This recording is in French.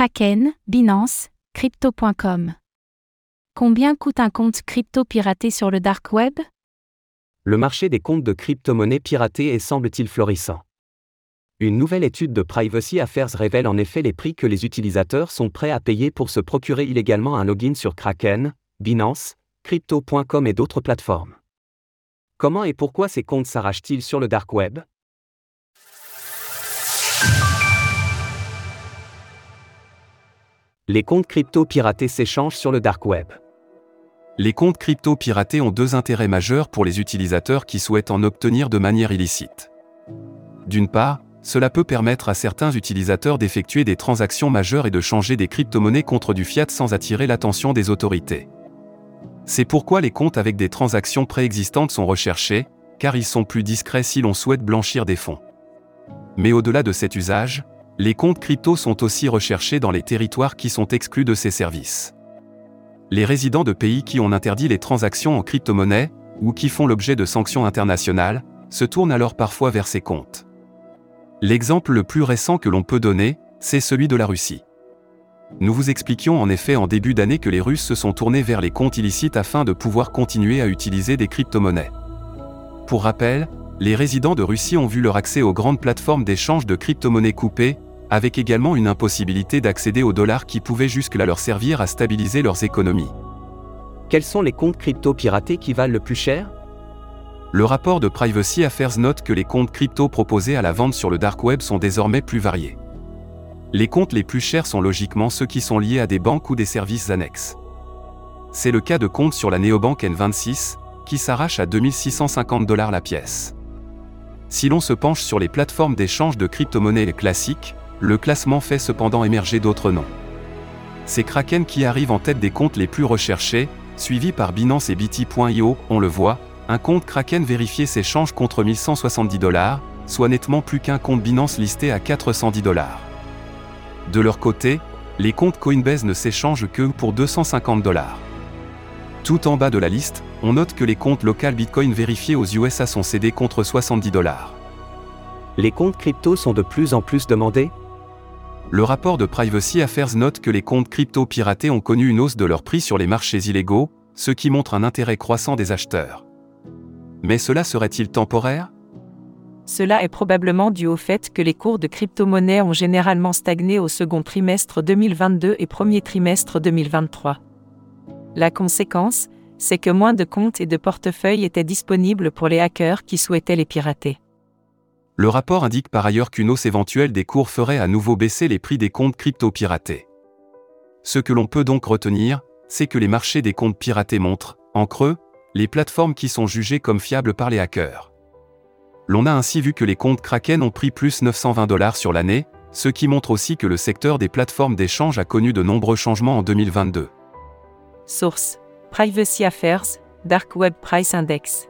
Kraken, Binance, Crypto.com. Combien coûte un compte crypto piraté sur le dark web? Le marché des comptes de crypto-monnaies piratées est semble-t-il florissant. Une nouvelle étude de Privacy Affairs révèle en effet les prix que les utilisateurs sont prêts à payer pour se procurer illégalement un login sur Kraken, Binance, Crypto.com et d'autres plateformes. Comment et pourquoi ces comptes s'arrachent-ils sur le dark web? Les comptes crypto piratés s'échangent sur le dark web. Les comptes crypto piratés ont deux intérêts majeurs pour les utilisateurs qui souhaitent en obtenir de manière illicite. D'une part, cela peut permettre à certains utilisateurs d'effectuer des transactions majeures et de changer des crypto-monnaies contre du fiat sans attirer l'attention des autorités. C'est pourquoi les comptes avec des transactions préexistantes sont recherchés, car ils sont plus discrets si l'on souhaite blanchir des fonds. Mais au-delà de cet usage, les comptes crypto sont aussi recherchés dans les territoires qui sont exclus de ces services. Les résidents de pays qui ont interdit les transactions en crypto-monnaie, ou qui font l'objet de sanctions internationales, se tournent alors parfois vers ces comptes. L'exemple le plus récent que l'on peut donner, c'est celui de la Russie. Nous vous expliquions en effet en début d'année que les Russes se sont tournés vers les comptes illicites afin de pouvoir continuer à utiliser des crypto-monnaies. Pour rappel, les résidents de Russie ont vu leur accès aux grandes plateformes d'échange de crypto-monnaies coupées, avec également une impossibilité d'accéder aux dollars qui pouvaient jusque-là leur servir à stabiliser leurs économies. Quels sont les comptes crypto piratés qui valent le plus cher? Le rapport de Privacy Affairs note que les comptes crypto proposés à la vente sur le dark web sont désormais plus variés. Les comptes les plus chers sont logiquement ceux qui sont liés à des banques ou des services annexes. C'est le cas de comptes sur la néobanque N26, qui s'arrache à 2650 dollars la pièce. Si l'on se penche sur les plateformes d'échange de crypto-monnaies classiques, le classement fait cependant émerger d'autres noms. C'est Kraken qui arrive en tête des comptes les plus recherchés, suivi par Binance et BT.io, on le voit, un compte Kraken vérifié s'échange contre 1170 dollars, soit nettement plus qu'un compte Binance listé à 410 dollars. De leur côté, les comptes Coinbase ne s'échangent que pour 250 dollars. Tout en bas de la liste, on note que les comptes local Bitcoin vérifiés aux USA sont cédés contre 70 dollars. Les comptes crypto sont de plus en plus demandés le rapport de Privacy Affairs note que les comptes crypto piratés ont connu une hausse de leur prix sur les marchés illégaux, ce qui montre un intérêt croissant des acheteurs. Mais cela serait-il temporaire? Cela est probablement dû au fait que les cours de crypto-monnaies ont généralement stagné au second trimestre 2022 et premier trimestre 2023. La conséquence, c'est que moins de comptes et de portefeuilles étaient disponibles pour les hackers qui souhaitaient les pirater. Le rapport indique par ailleurs qu'une hausse éventuelle des cours ferait à nouveau baisser les prix des comptes crypto piratés. Ce que l'on peut donc retenir, c'est que les marchés des comptes piratés montrent, en creux, les plateformes qui sont jugées comme fiables par les hackers. L'on a ainsi vu que les comptes Kraken ont pris plus 920 dollars sur l'année, ce qui montre aussi que le secteur des plateformes d'échange a connu de nombreux changements en 2022. Source Privacy Affairs, Dark Web Price Index.